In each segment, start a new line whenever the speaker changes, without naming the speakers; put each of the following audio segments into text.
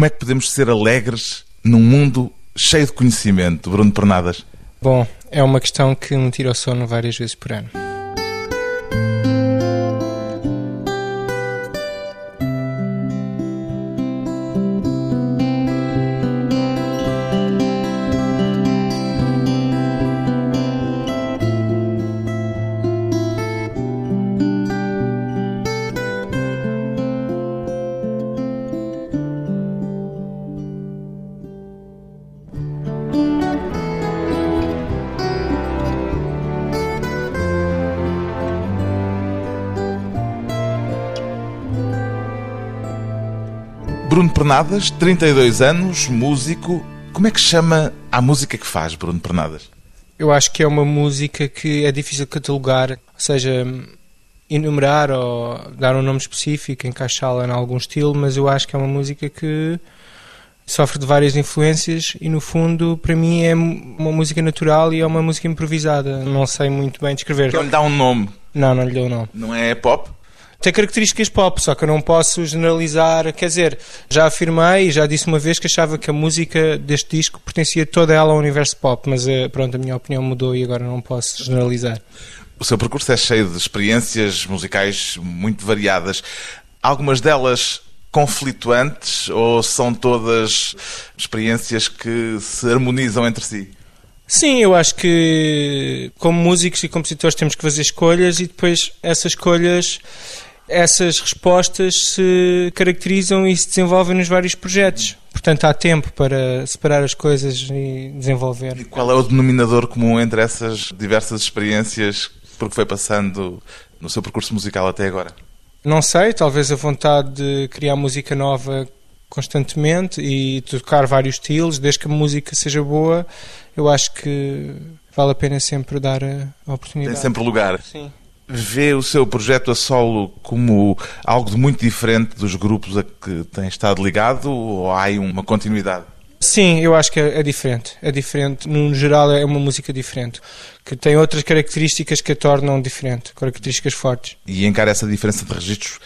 Como é que podemos ser alegres num mundo cheio de conhecimento, Bruno Pernadas?
Bom, é uma questão que me tira o sono várias vezes por ano.
Pernadas, 32 anos, músico. Como é que chama a música que faz, Bruno Pernadas?
Eu acho que é uma música que é difícil catalogar, ou seja, enumerar ou dar um nome específico, encaixá-la em algum estilo, mas eu acho que é uma música que sofre de várias influências e no fundo para mim é uma música natural e é uma música improvisada. Não sei muito bem descrever.
Não lhe dá um nome.
Não, não lhe dou um nome.
Não é pop?
Tem características pop, só que eu não posso generalizar. Quer dizer, já afirmei e já disse uma vez que achava que a música deste disco pertencia toda ela ao universo pop, mas eh, pronto, a minha opinião mudou e agora não posso generalizar.
O seu percurso é cheio de experiências musicais muito variadas. Algumas delas conflituantes ou são todas experiências que se harmonizam entre si?
Sim, eu acho que como músicos e compositores temos que fazer escolhas e depois essas escolhas essas respostas se caracterizam e se desenvolvem nos vários projetos. Portanto, há tempo para separar as coisas e desenvolver.
E qual é o denominador comum entre essas diversas experiências por que foi passando no seu percurso musical até agora?
Não sei, talvez a vontade de criar música nova constantemente e tocar vários estilos, desde que a música seja boa, eu acho que vale a pena sempre dar a oportunidade.
Tem sempre lugar.
Sim
vê o seu projeto a solo como algo de muito diferente dos grupos a que tem estado ligado ou há aí uma continuidade?
Sim, eu acho que é, é, diferente. É diferente. No geral, é uma música diferente. Que tem outras características que a tornam diferente. Características fortes.
E encara essa diferença de registros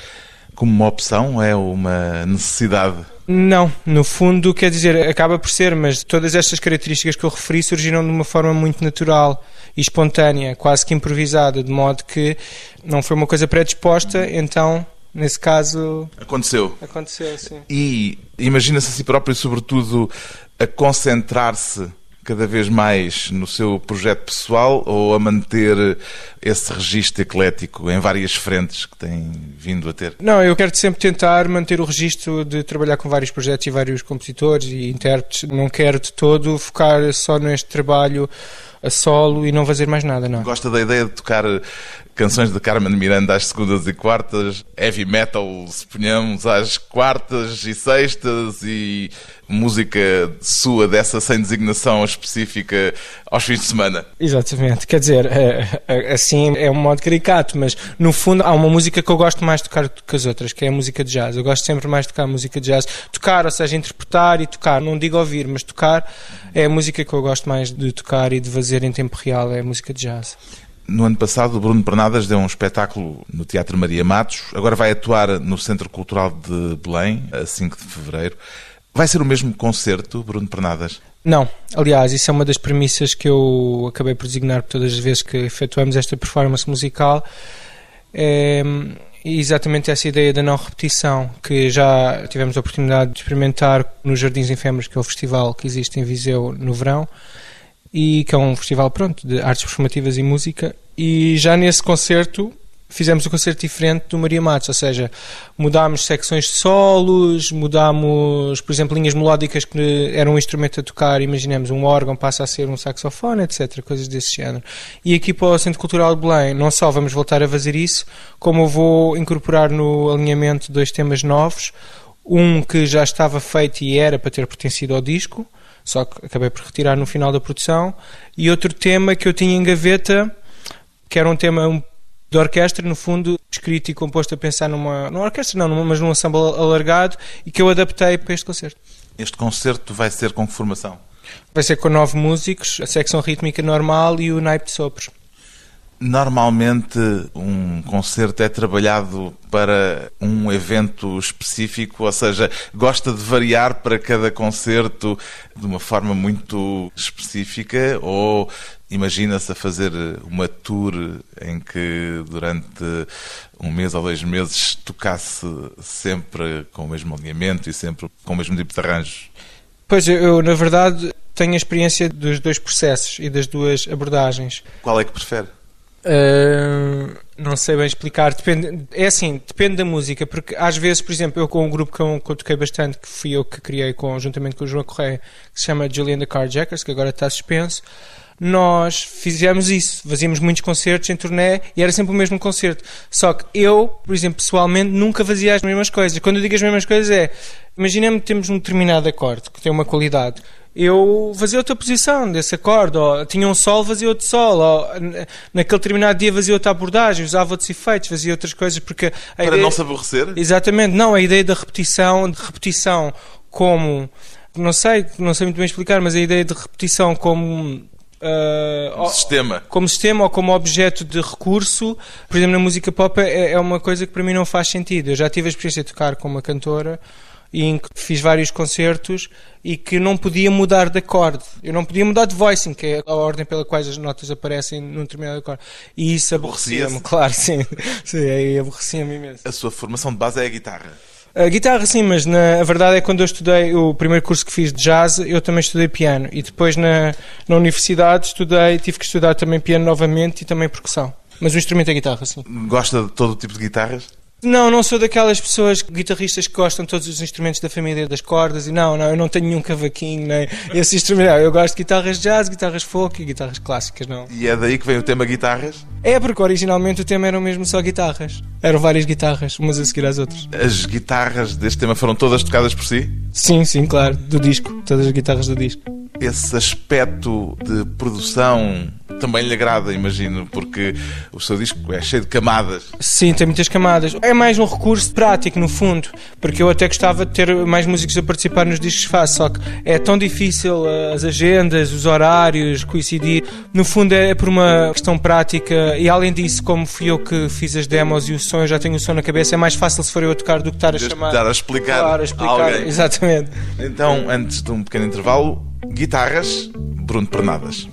como uma opção? É uma necessidade?
Não, no fundo, quer dizer, acaba por ser, mas todas estas características que eu referi surgiram de uma forma muito natural e espontânea, quase que improvisada, de modo que não foi uma coisa predisposta, então, nesse caso.
Aconteceu.
Aconteceu, sim.
E imagina-se a si próprio, sobretudo, a concentrar-se cada vez mais no seu projeto pessoal ou a manter esse registro eclético em várias frentes que tem vindo a ter?
Não, eu quero sempre tentar manter o registro de trabalhar com vários projetos e vários compositores e intérpretes. Não quero de todo focar só neste trabalho a solo e não fazer mais nada, não.
Gosta da ideia de tocar canções de Carmen Miranda às segundas e quartas, heavy metal, suponhamos, às quartas e sextas e música sua dessa sem designação específica aos fins de semana.
Exatamente, quer dizer, é, é, assim é um modo caricato, mas no fundo há uma música que eu gosto mais de tocar do que as outras, que é a música de jazz. Eu gosto sempre mais de tocar música de jazz. Tocar, ou seja, interpretar e tocar, não digo ouvir, mas tocar é a música que eu gosto mais de tocar e de fazer em tempo real, é a música de jazz.
No ano passado, o Bruno Pernadas deu um espetáculo no Teatro Maria Matos. Agora vai atuar no Centro Cultural de Belém, a 5 de fevereiro. Vai ser o mesmo concerto, Bruno Pernadas?
Não. Aliás, isso é uma das premissas que eu acabei por designar todas as vezes que efetuamos esta performance musical. É exatamente essa ideia da não repetição, que já tivemos a oportunidade de experimentar nos Jardins Efêmeros, que é o festival que existe em Viseu no verão e que é um festival pronto de artes performativas e música e já nesse concerto fizemos um concerto diferente do Maria Matos, ou seja, mudámos secções de solos, mudámos, por exemplo, linhas melódicas que eram um instrumento a tocar, imaginemos um órgão passa a ser um saxofone, etc, coisas desse género. E aqui para o Centro Cultural de Belém, não só vamos voltar a fazer isso, como eu vou incorporar no alinhamento dois temas novos, um que já estava feito e era para ter pertencido ao disco, só que acabei por retirar no final da produção. E outro tema que eu tinha em gaveta, que era um tema de orquestra, no fundo, escrito e composto a pensar numa, numa orquestra, não, numa, mas num ensemble alargado, e que eu adaptei para este concerto.
Este concerto vai ser com que formação?
Vai ser com nove músicos, a secção rítmica normal e o naipe de sopros.
Normalmente um concerto é trabalhado para um evento específico, ou seja, gosta de variar para cada concerto de uma forma muito específica ou imagina-se a fazer uma tour em que durante um mês ou dois meses tocasse sempre com o mesmo alinhamento e sempre com o mesmo tipo de arranjos?
Pois, eu, na verdade, tenho a experiência dos dois processos e das duas abordagens.
Qual é que prefere?
Uh, não sei bem explicar. Depende, é assim, depende da música, porque às vezes, por exemplo, eu com um grupo que eu, que eu toquei bastante, que fui eu que criei com, juntamente com o João Correia, que se chama Julian the Carjackers, que agora está suspenso, nós fizemos isso. Fazíamos muitos concertos em turnê e era sempre o mesmo concerto. Só que eu, por exemplo, pessoalmente, nunca fazia as mesmas coisas. Quando eu digo as mesmas coisas é, imaginemos que temos um determinado acorde, que tem uma qualidade eu fazia outra posição desse acorde, ou tinha um sol, fazia outro sol, ou naquele determinado dia fazia outra abordagem, usava outros efeitos, fazia outras coisas, porque...
Para
ideia...
não se aborrecer?
Exatamente, não, a ideia da repetição, de repetição como... Não sei, não sei muito bem explicar, mas a ideia de repetição como...
Uh, como sistema.
Como sistema ou como objeto de recurso, por exemplo, na música pop é, é uma coisa que para mim não faz sentido. Eu já tive a experiência de tocar com uma cantora em que fiz vários concertos e que não podia mudar de acorde. Eu não podia mudar de voicing, que é a ordem pela qual as notas aparecem num determinado acorde. E isso aborrecia-me, claro, sim. sim aborrecia-me imenso.
A sua formação de base é a guitarra?
A guitarra sim, mas na, a verdade é que quando eu estudei o primeiro curso que fiz de jazz, eu também estudei piano. E depois na, na universidade estudei, tive que estudar também piano novamente e também percussão. Mas o instrumento é guitarra, sim.
Gosta de todo tipo de guitarras?
Não, não sou daquelas pessoas guitarristas que gostam de todos os instrumentos da família das cordas e não, não, eu não tenho nenhum cavaquinho nem esse instrumento. Eu gosto de guitarras jazz, guitarras folk e guitarras clássicas, não.
E é daí que vem o tema guitarras?
É, porque originalmente o tema era mesmo só guitarras. Eram várias guitarras, umas a seguir às outras.
As guitarras deste tema foram todas tocadas por si?
Sim, sim, claro, do disco, todas as guitarras do disco.
Esse aspecto de produção também lhe agrada, imagino, porque o seu disco é cheio de camadas.
Sim, tem muitas camadas. É mais um recurso prático, no fundo, porque eu até gostava de ter mais músicos a participar nos discos faço, só que é tão difícil eh, as agendas, os horários, coincidir. No fundo é por uma questão prática e além disso, como fui eu que fiz as demos e o som, eu já tenho o som na cabeça, é mais fácil se for eu a tocar do que estar a chamar.
Estar a explicar.
Claro, a explicar,
alguém.
exatamente.
Então, antes de um pequeno intervalo, guitarras, Bruno Pernadas.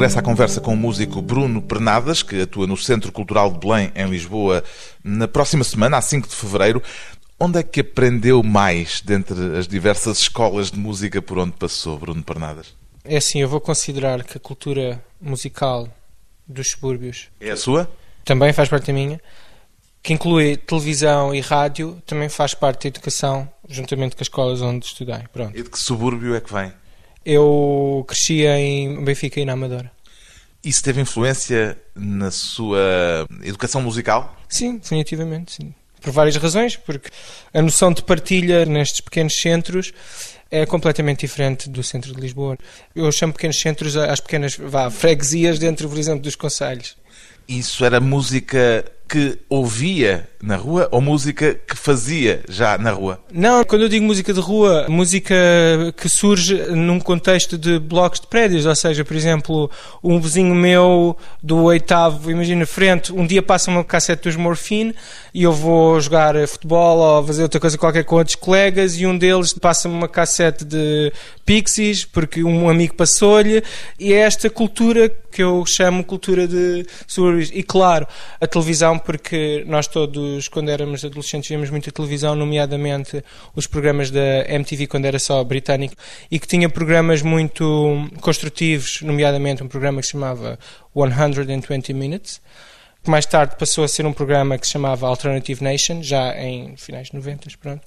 De regresso à conversa com o músico Bruno Pernadas, que atua no Centro Cultural de Belém, em Lisboa, na próxima semana, a 5 de fevereiro. Onde é que aprendeu mais dentre as diversas escolas de música por onde passou, Bruno Pernadas?
É assim, eu vou considerar que a cultura musical dos subúrbios.
É a sua?
Também faz parte da minha. Que inclui televisão e rádio, também faz parte da educação, juntamente com as escolas onde estudei. Pronto.
E de que subúrbio é que vem?
Eu cresci em Benfica e na Amadora.
Isso teve influência na sua educação musical?
Sim, definitivamente, sim. Por várias razões, porque a noção de partilha nestes pequenos centros é completamente diferente do centro de Lisboa. Eu chamo pequenos centros às pequenas vá, freguesias dentro, por exemplo, dos conselhos.
Isso era música que ouvia na rua ou música que fazia já na rua?
Não, quando eu digo música de rua, música que surge num contexto de blocos de prédios, ou seja, por exemplo, um vizinho meu do oitavo, imagina, frente, um dia passa uma cassete dos Morphine e eu vou jogar futebol ou fazer outra coisa qualquer com outros colegas e um deles passa-me uma cassete de Pixies porque um amigo passou-lhe e é esta cultura que eu chamo cultura de subúrbios. E claro, a televisão porque nós todos, quando éramos adolescentes, víamos muita televisão, nomeadamente os programas da MTV, quando era só britânico, e que tinha programas muito construtivos, nomeadamente um programa que se chamava 120 Minutes, que mais tarde passou a ser um programa que se chamava Alternative Nation, já em finais de 90, pronto.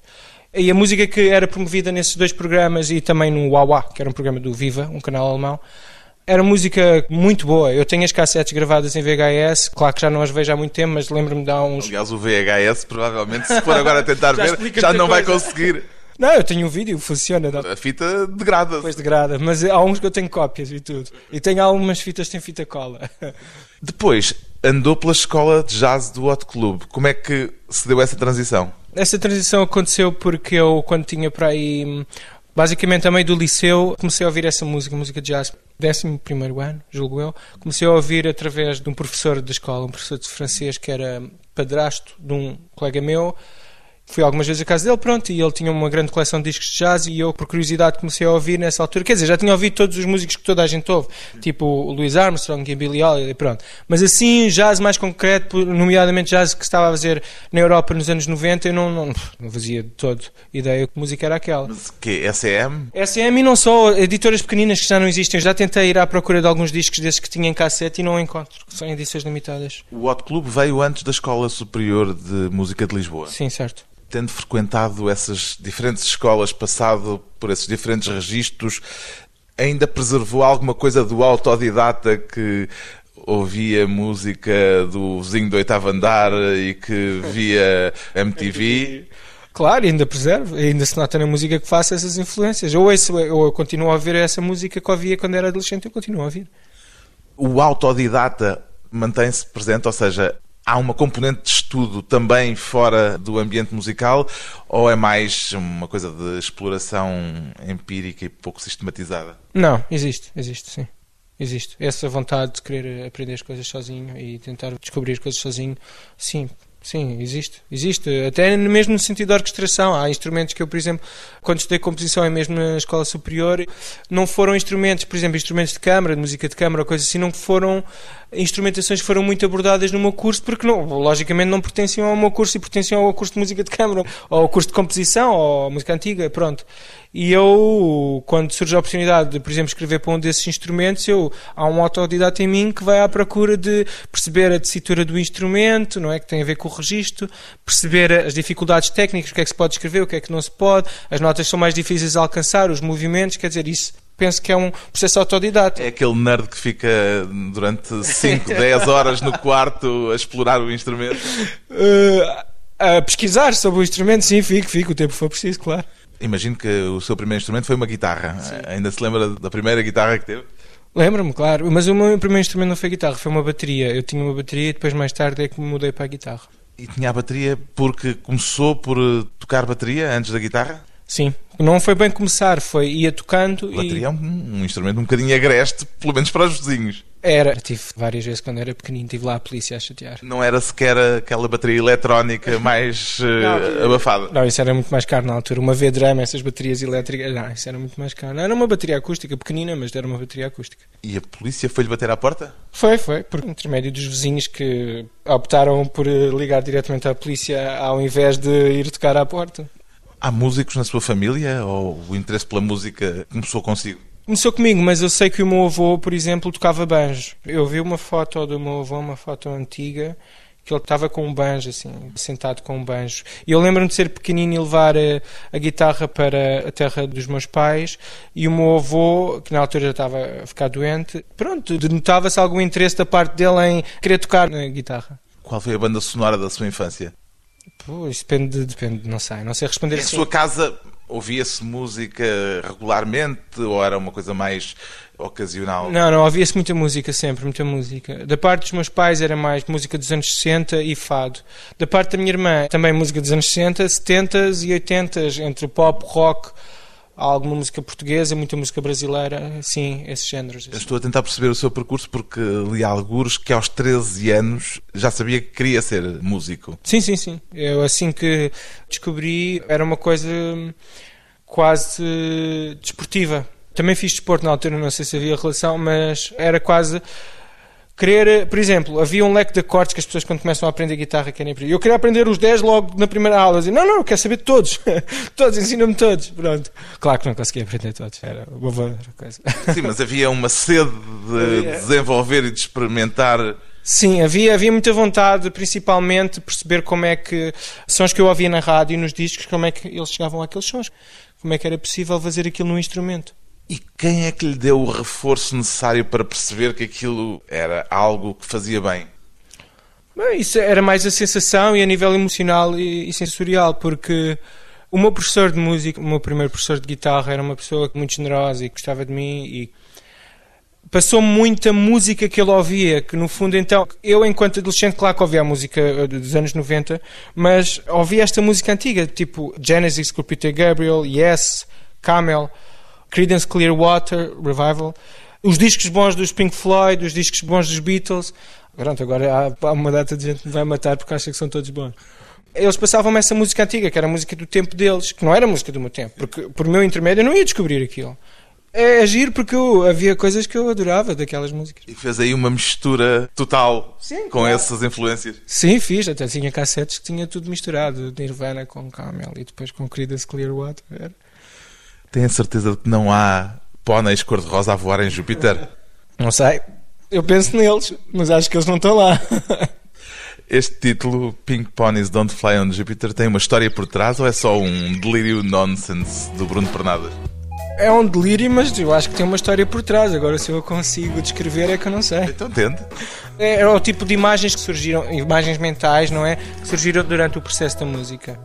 E a música que era promovida nesses dois programas e também no Wawa, que era um programa do Viva, um canal alemão, era música muito boa. Eu tenho as cassetes gravadas em VHS, claro que já não as vejo há muito tempo, mas lembro-me de há uns.
Aliás, o VHS, provavelmente, se for agora a tentar já ver, já não vai conseguir.
Não, eu tenho um vídeo, funciona. Não.
A fita degrada.
Pois degrada, mas há uns que eu tenho cópias e tudo. E tenho algumas fitas que têm fita cola.
Depois, andou pela escola de jazz do Hot Club. Como é que se deu essa transição?
Essa transição aconteceu porque eu, quando tinha para aí Basicamente, a meio do liceu, comecei a ouvir essa música, música de jazz, décimo primeiro ano, julgo eu. Comecei a ouvir através de um professor da escola, um professor de francês que era padrasto de um colega meu, Fui algumas vezes à casa dele, pronto, e ele tinha uma grande coleção de discos de jazz e eu, por curiosidade, comecei a ouvir nessa altura. Quer dizer, já tinha ouvido todos os músicos que toda a gente ouve, tipo o Louis Armstrong e Billy Holiday, pronto. Mas assim, jazz mais concreto, nomeadamente jazz que estava a fazer na Europa nos anos 90, eu não, não, não fazia de todo ideia que música era aquela.
Mas que SM?
SM e não só, editoras pequeninas que já não existem. Eu já tentei ir à procura de alguns discos desses que tinha em cassete e não encontro, são edições limitadas.
O Hot Club veio antes da Escola Superior de Música de Lisboa.
Sim, certo
tendo frequentado essas diferentes escolas, passado por esses diferentes registros, ainda preservou alguma coisa do autodidata que ouvia música do vizinho do oitavo andar e que via MTV?
Claro, ainda preservo, ainda se nota na música que faço essas influências. Ou, esse, ou eu continuo a ouvir essa música que ouvia quando era adolescente, eu continuo a ouvir.
O autodidata mantém-se presente, ou seja, há uma componente de estudo também fora do ambiente musical ou é mais uma coisa de exploração empírica e pouco sistematizada?
Não, existe, existe, sim. Existe. Essa vontade de querer aprender as coisas sozinho e tentar descobrir as coisas sozinho, sim, Sim, existe. Existe. Até mesmo no sentido da orquestração. Há instrumentos que eu, por exemplo, quando estudei composição mesmo na escola superior, não foram instrumentos, por exemplo, instrumentos de câmara, de música de câmara, coisas assim, não foram instrumentações que foram muito abordadas no meu curso, porque não, logicamente não pertenciam ao meu curso e pertenciam ao curso de música de câmara, ou ao curso de composição, ou música antiga, pronto. E eu, quando surge a oportunidade de, por exemplo, escrever para um desses instrumentos, eu, há um autodidata em mim que vai à procura de perceber a tessitura do instrumento, não é? Que tem a ver com o registro, perceber as dificuldades técnicas, o que é que se pode escrever, o que é que não se pode, as notas são mais difíceis de alcançar, os movimentos, quer dizer, isso penso que é um processo autodidata.
É aquele nerd que fica durante 5, 10 horas no quarto a explorar o instrumento?
Uh, a pesquisar sobre o instrumento, sim, fico, fico, o tempo for preciso, claro.
Imagino que o seu primeiro instrumento foi uma guitarra. Sim. Ainda se lembra da primeira guitarra que teve?
Lembro-me, claro. Mas o meu primeiro instrumento não foi guitarra, foi uma bateria. Eu tinha uma bateria e depois mais tarde é que me mudei para a guitarra.
E tinha a bateria porque começou por tocar bateria antes da guitarra?
Sim, não foi bem começar, foi ia tocando
A bateria
e
é um, um instrumento um bocadinho agreste, pelo menos para os vizinhos.
era. Tive várias vezes quando era pequenino, tive lá a polícia a chatear.
Não era sequer aquela bateria eletrónica mais eh, abafada.
Não, isso era muito mais caro na altura. Uma V-Drum, essas baterias elétricas, não, isso era muito mais caro. Era uma bateria acústica, pequenina, mas era uma bateria acústica.
E a polícia foi-lhe bater à porta?
Foi, foi, por intermédio dos vizinhos que optaram por eh, ligar diretamente à polícia ao invés de ir tocar à porta.
Há músicos na sua família ou o interesse pela música começou consigo?
Começou comigo, mas eu sei que o meu avô, por exemplo, tocava banjo. Eu vi uma foto do meu avô, uma foto antiga, que ele estava com um banjo, assim, sentado com um banjo. E eu lembro-me de ser pequenino e levar a, a guitarra para a terra dos meus pais, e o meu avô, que na altura já estava a ficar doente, pronto, denotava-se algum interesse da parte dele em querer tocar na guitarra.
Qual foi a banda sonora da sua infância?
Pô, isso depende, depende, não sei, não sei responder
Em
assim.
sua casa ouvia-se música regularmente ou era uma coisa mais ocasional?
Não, não, ouvia-se muita música sempre, muita música. Da parte dos meus pais era mais música dos anos 60 e fado. Da parte da minha irmã, também música dos anos 60, 70 e 80, entre pop, rock, alguma música portuguesa, muita música brasileira, sim, esses géneros.
Eu estou a tentar perceber o seu percurso porque li algures que aos 13 anos já sabia que queria ser músico.
Sim, sim, sim. Eu assim que descobri, era uma coisa quase desportiva. Também fiz desporto na altura, não sei se havia relação, mas era quase querer, por exemplo, havia um leque de acordes que as pessoas quando começam a aprender guitarra querem aprender. Eu queria aprender os 10 logo na primeira aula, dizia, não, não, eu quero saber todos, todos, ensina-me todos, pronto. Claro que não conseguia aprender todos, era uma coisa.
Sim, mas havia uma sede de desenvolver e de experimentar.
Sim, havia, havia muita vontade, principalmente, de perceber como é que sons que eu ouvia na rádio e nos discos, como é que eles chegavam àqueles sons, como é que era possível fazer aquilo num instrumento.
E quem é que lhe deu o reforço necessário para perceber que aquilo era algo que fazia bem?
Bem, isso era mais a sensação e a nível emocional e, e sensorial, porque o meu professor de música, o meu primeiro professor de guitarra, era uma pessoa muito generosa e gostava de mim e passou muita música que ele ouvia, que no fundo então, eu enquanto adolescente, claro que ouvia a música eh, dos anos 90, mas ouvia esta música antiga, tipo Genesis com Peter Gabriel, Yes, Camel, Creedence Clearwater, Revival, os discos bons dos Pink Floyd, os discos bons dos Beatles. Pronto, agora há há uma data de gente que me vai matar porque acha que são todos bons. Eles passavam-me essa música antiga, que era a música do tempo deles, que não era a música do meu tempo, porque por meu intermédio eu não ia descobrir aquilo. É agir porque eu, havia coisas que eu adorava daquelas músicas.
E fez aí uma mistura total
Sim,
com
claro.
essas influências.
Sim, fiz, até tinha cassetes que tinha tudo misturado, Nirvana com Camel e depois com Creedence Clearwater. Era.
Tenho a certeza de que não há póneis cor-de-rosa a voar em Júpiter?
Não sei, eu penso neles, mas acho que eles não estão lá.
Este título, Pink Ponies Don't Fly on Jupiter, tem uma história por trás ou é só um delírio nonsense do Bruno Pernadas?
É um delírio, mas eu acho que tem uma história por trás. Agora, se eu consigo descrever, é que eu não sei.
Então tente.
É, é o tipo de imagens que surgiram, imagens mentais, não é? Que surgiram durante o processo da música.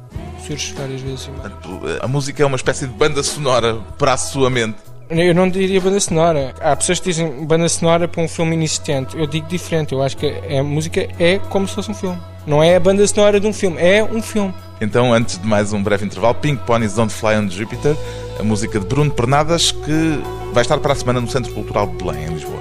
Surge várias vezes.
Portanto, A música é uma espécie de banda sonora para a sua mente.
Eu não diria banda sonora. Há pessoas que dizem banda sonora para um filme inexistente. Eu digo diferente. Eu acho que a música é como se fosse um filme. Não é a banda sonora de um filme, é um filme.
Então, antes de mais um breve intervalo, Pink Ponies Don't Fly on Jupiter, a música de Bruno Pernadas, que vai estar para a semana no Centro Cultural de Belém, em Lisboa.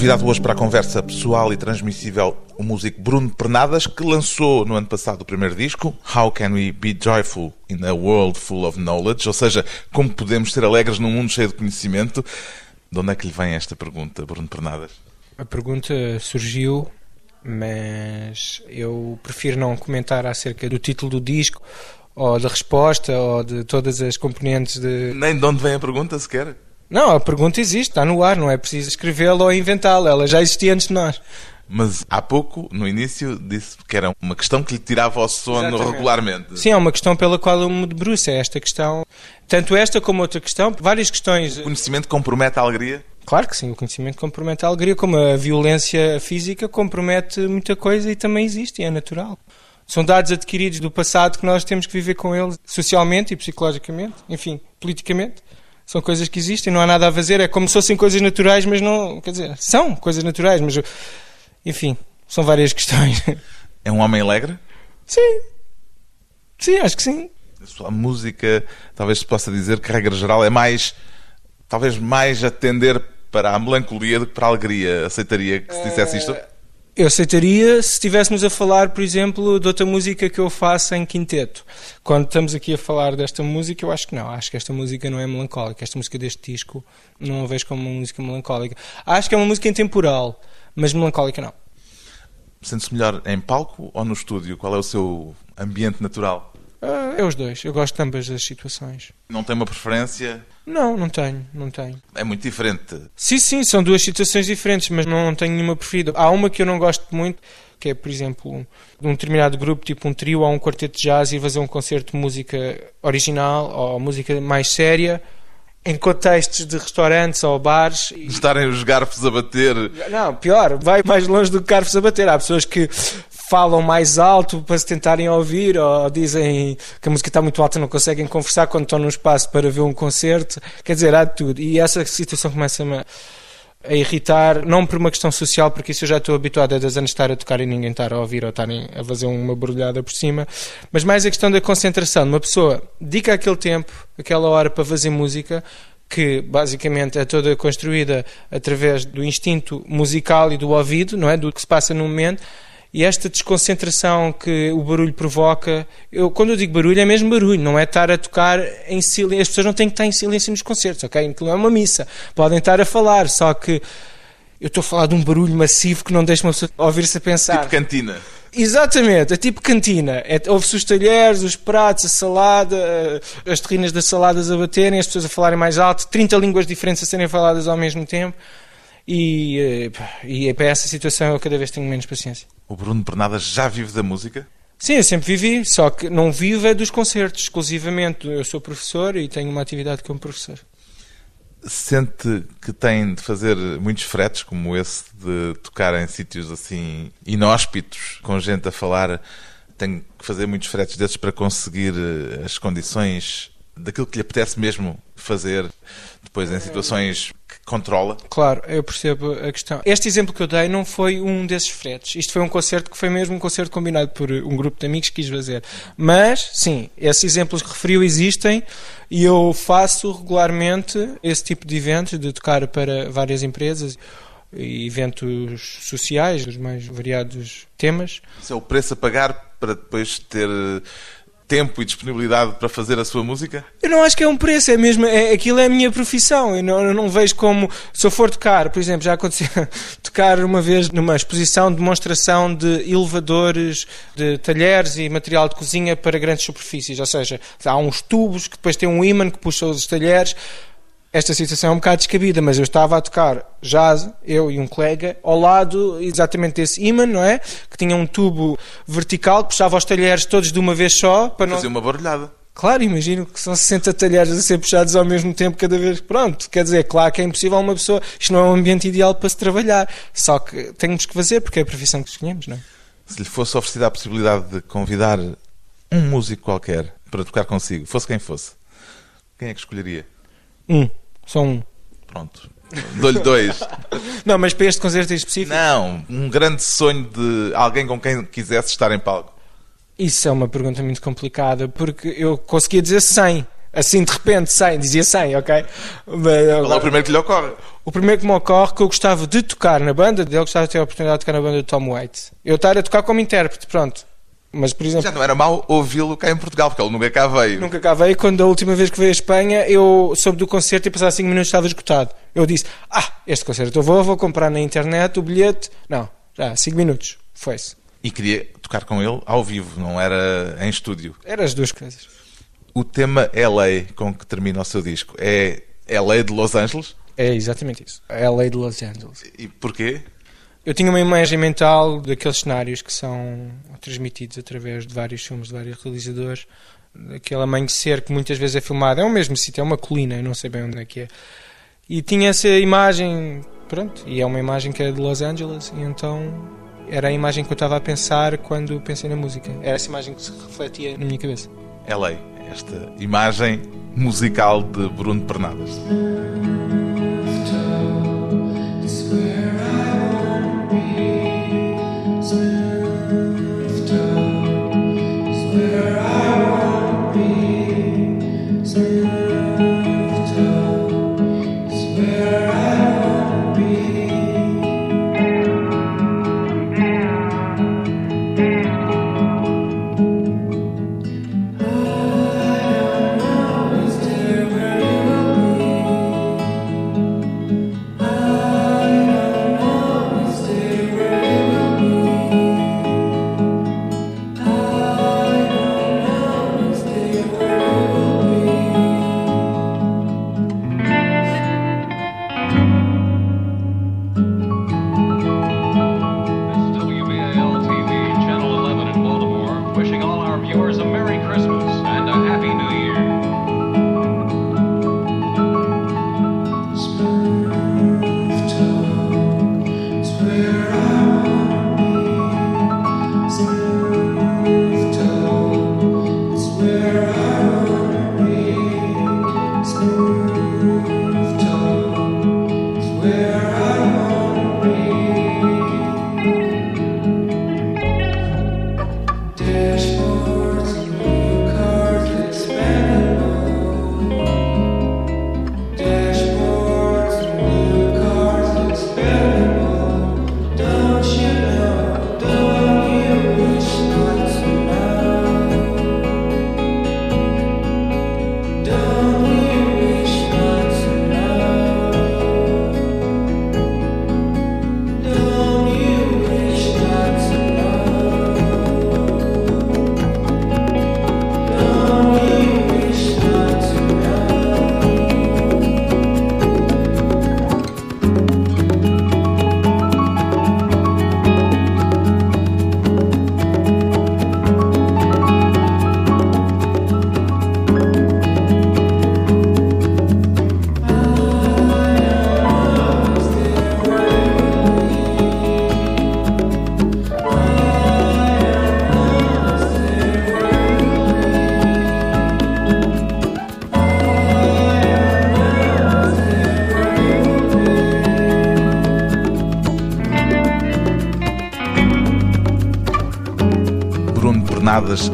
Convidado hoje para a conversa pessoal e transmissível o músico Bruno Pernadas, que lançou no ano passado o primeiro disco, How Can We Be Joyful in a World Full of Knowledge? Ou seja, como podemos ser alegres num mundo cheio de conhecimento? De onde é que lhe vem esta pergunta, Bruno Pernadas?
A pergunta surgiu, mas eu prefiro não comentar acerca do título do disco, ou da resposta, ou de todas as componentes de.
Nem de onde vem a pergunta sequer?
Não, a pergunta existe, está no ar, não é preciso escrevê-la ou inventá-la, ela já existia antes de nós.
Mas há pouco, no início, disse que era uma questão que lhe tirava o sono Exatamente. regularmente.
Sim, é uma questão pela qual eu me debruço, é esta questão. Tanto esta como outra questão, várias questões.
O conhecimento compromete a alegria?
Claro que sim, o conhecimento compromete a alegria, como a violência física compromete muita coisa e também existe, e é natural. São dados adquiridos do passado que nós temos que viver com eles socialmente e psicologicamente, enfim, politicamente. São coisas que existem, não há nada a fazer. É como se fossem coisas naturais, mas não. Quer dizer, são coisas naturais, mas. Enfim, são várias questões.
É um homem alegre?
Sim. Sim, acho que sim.
A sua música, talvez se possa dizer que, regra geral, é mais. talvez mais atender para a melancolia do que para a alegria. Aceitaria que se dissesse isto? Eh,
eu aceitaria se estivéssemos a falar, por exemplo, de outra música que eu faço em quinteto. Quando estamos aqui a falar desta música, eu acho que não. Acho que esta música não é melancólica. Esta música deste disco não a vejo como uma música melancólica. Acho que é uma música intemporal, mas melancólica não.
Sente-se melhor em palco ou no estúdio? Qual é o seu ambiente natural?
Uh, é os dois. Eu gosto de ambas as situações.
Não tem uma preferência?
Não, não tenho, não tenho.
É muito diferente.
Sim, sim, são duas situações diferentes, mas não tenho nenhuma preferida. Há uma que eu não gosto muito, que é, por exemplo, de um determinado grupo, tipo um trio ou um quarteto de jazz, e fazer um concerto de música original ou música mais séria em contextos de restaurantes ou bares.
Estarem os garfos a bater.
Não, pior, vai mais longe do que garfos a bater. Há pessoas que falam mais alto para se tentarem ouvir ou dizem que a música está muito alta não conseguem conversar quando estão num espaço para ver um concerto. Quer dizer, há de tudo. E essa situação começa-me a irritar, não por uma questão social, porque isso eu já estou habituado a 10 anos estar a tocar e ninguém estar a ouvir ou estarem a fazer uma barulhada por cima, mas mais a questão da concentração. Uma pessoa dedica aquele tempo, aquela hora para fazer música, que basicamente é toda construída através do instinto musical e do ouvido, não é? Do que se passa no momento e esta desconcentração que o barulho provoca, eu, quando eu digo barulho, é mesmo barulho, não é estar a tocar em silêncio. As pessoas não têm que estar em silêncio nos concertos, ok? Não é uma missa. Podem estar a falar, só que eu estou a falar de um barulho massivo que não deixa uma pessoa ouvir-se a pensar.
Tipo cantina.
Exatamente, é tipo cantina. É, Ouve-se os talheres, os pratos, a salada, as terrinas das saladas a baterem, as pessoas a falarem mais alto, 30 línguas diferentes a serem faladas ao mesmo tempo. E, eh, e é para essa situação eu cada vez tenho menos paciência.
O Bruno Bernardas já vive da música?
Sim, eu sempre vivi, só que não vivo é dos concertos exclusivamente. Eu sou professor e tenho uma atividade como professor.
Sente que tem de fazer muitos fretes, como esse de tocar em sítios assim inóspitos, com gente a falar, tem que fazer muitos fretes desses para conseguir eh, as condições daquilo que lhe apetece mesmo fazer, depois em situações controla.
Claro, eu percebo a questão. Este exemplo que eu dei não foi um desses fretes. Isto foi um concerto que foi mesmo um concerto combinado por um grupo de amigos que quis fazer. Mas, sim, esses exemplos que referiu existem e eu faço regularmente esse tipo de eventos, de tocar para várias empresas e eventos sociais, dos mais variados temas.
Isso é o preço a pagar para depois ter tempo e disponibilidade para fazer a sua música?
Eu não acho que é um preço, é mesmo, é, aquilo é a minha profissão. Eu não, eu não vejo como, se eu for tocar, por exemplo, já aconteceu tocar uma vez numa exposição, demonstração de elevadores, de talheres e material de cozinha para grandes superfícies. Ou seja, há uns tubos que depois tem um ímã que puxa os talheres esta situação é um bocado descabida, mas eu estava a tocar jazz, eu e um colega, ao lado exatamente desse imã, não é? Que tinha um tubo vertical, puxava os talheres todos de uma vez só.
Para Fazia não... uma barulhada.
Claro, imagino que são 60 talheres a ser puxados ao mesmo tempo cada vez. Pronto, quer dizer, claro que é impossível uma pessoa. Isto não é um ambiente ideal para se trabalhar. Só que temos que fazer porque é a profissão que escolhemos, não é?
Se lhe fosse oferecida a possibilidade de convidar um músico qualquer para tocar consigo, fosse quem fosse, quem é que escolheria?
Um. Só um.
Pronto. Dou-lhe dois.
não, mas para este concerto em específico?
Não, um grande sonho de alguém com quem quisesse estar em palco.
Isso é uma pergunta muito complicada, porque eu conseguia dizer 100, Assim de repente, 100, dizia 100, ok?
Mas, Qual é o primeiro que lhe ocorre?
O primeiro que me ocorre que eu gostava de tocar na banda dele, gostava de ter a oportunidade de tocar na banda do Tom Waits. Eu estar a tocar como intérprete, pronto. Mas, por exemplo.
Já não era mau ouvi-lo cá em Portugal, porque ele nunca cá veio.
Nunca cá veio. Quando a última vez que veio a Espanha, eu soube do concerto e passar 5 minutos estava esgotado. Eu disse: Ah, este concerto eu vou, vou comprar na internet o bilhete. Não, já, 5 minutos. Foi-se.
E queria tocar com ele ao vivo, não era em estúdio.
Era as duas coisas.
O tema LA com que termina o seu disco é LA de Los Angeles?
É exatamente isso. LA de Los Angeles.
E porquê?
Eu tinha uma imagem mental daqueles cenários que são transmitidos através de vários filmes de vários realizadores. Aquele amanhecer que muitas vezes é filmado. É o mesmo sítio, é uma colina, eu não sei bem onde é que é. E tinha essa imagem, pronto, e é uma imagem que é de Los Angeles, e então era a imagem que eu estava a pensar quando pensei na música. Era essa imagem que se refletia na minha cabeça.
LA, esta imagem musical de Bruno Pernadas.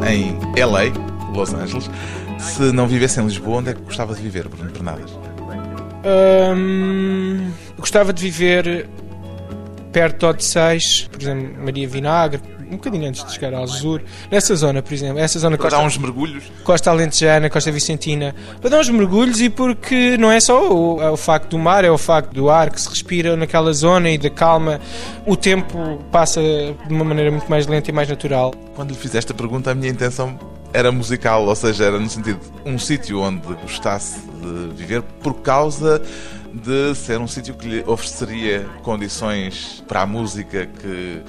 Em LA, Los Angeles. Se não vivesse em Lisboa, onde é que gostava de viver, Bruno Bernadas?
Hum, gostava de viver perto de Odisseis, por exemplo, Maria Vinagre, um bocadinho antes de chegar ao Azul, nessa zona, por exemplo, essa zona
para Costa, dar uns mergulhos,
Costa Alentejana, Costa Vicentina, para dar uns mergulhos e porque não é só o, é o facto do mar, é o facto do ar que se respira naquela zona e da calma, o tempo passa de uma maneira muito mais lenta e mais natural.
Quando lhe fiz esta pergunta, a minha intenção era musical, ou seja, era no sentido um sítio onde gostasse de viver por causa de ser um sítio que lhe ofereceria condições para a música que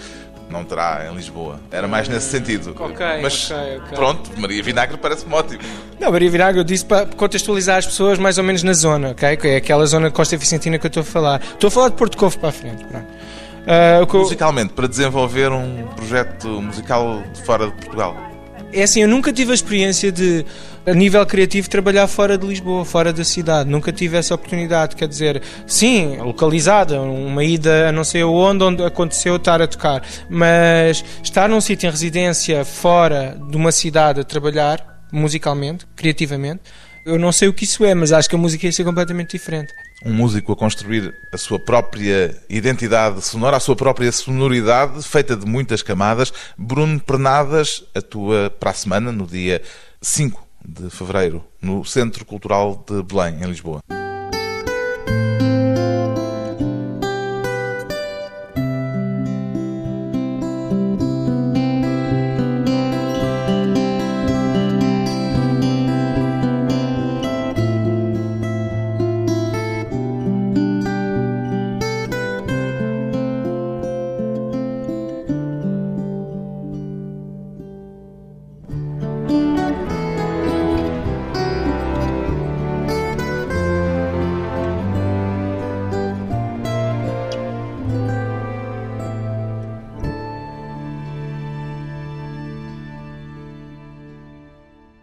não terá em Lisboa. Era mais nesse sentido.
Ok,
Mas
okay, okay.
pronto, Maria Vinagre parece-me ótimo.
Não, Maria Vinagre eu disse para contextualizar as pessoas mais ou menos na zona, ok? Que é aquela zona de Costa Vicentina que eu estou a falar. Estou a falar de Porto Covo para a frente, pronto.
Uh, Musicalmente, para desenvolver um projeto musical de fora de Portugal.
É assim, eu nunca tive a experiência de, a nível criativo, trabalhar fora de Lisboa, fora da cidade. Nunca tive essa oportunidade. Quer dizer, sim, localizada, uma ida a não sei onde, onde aconteceu estar a tocar. Mas estar num sítio em residência, fora de uma cidade, a trabalhar, musicalmente, criativamente, Eu não sei o que isso é, mas acho que a música ia ser completamente diferente.
Um músico a construir a sua própria identidade sonora, a sua própria sonoridade, feita de muitas camadas. Bruno Pernadas atua para a semana, no dia 5 de fevereiro, no Centro Cultural de Belém, em Lisboa.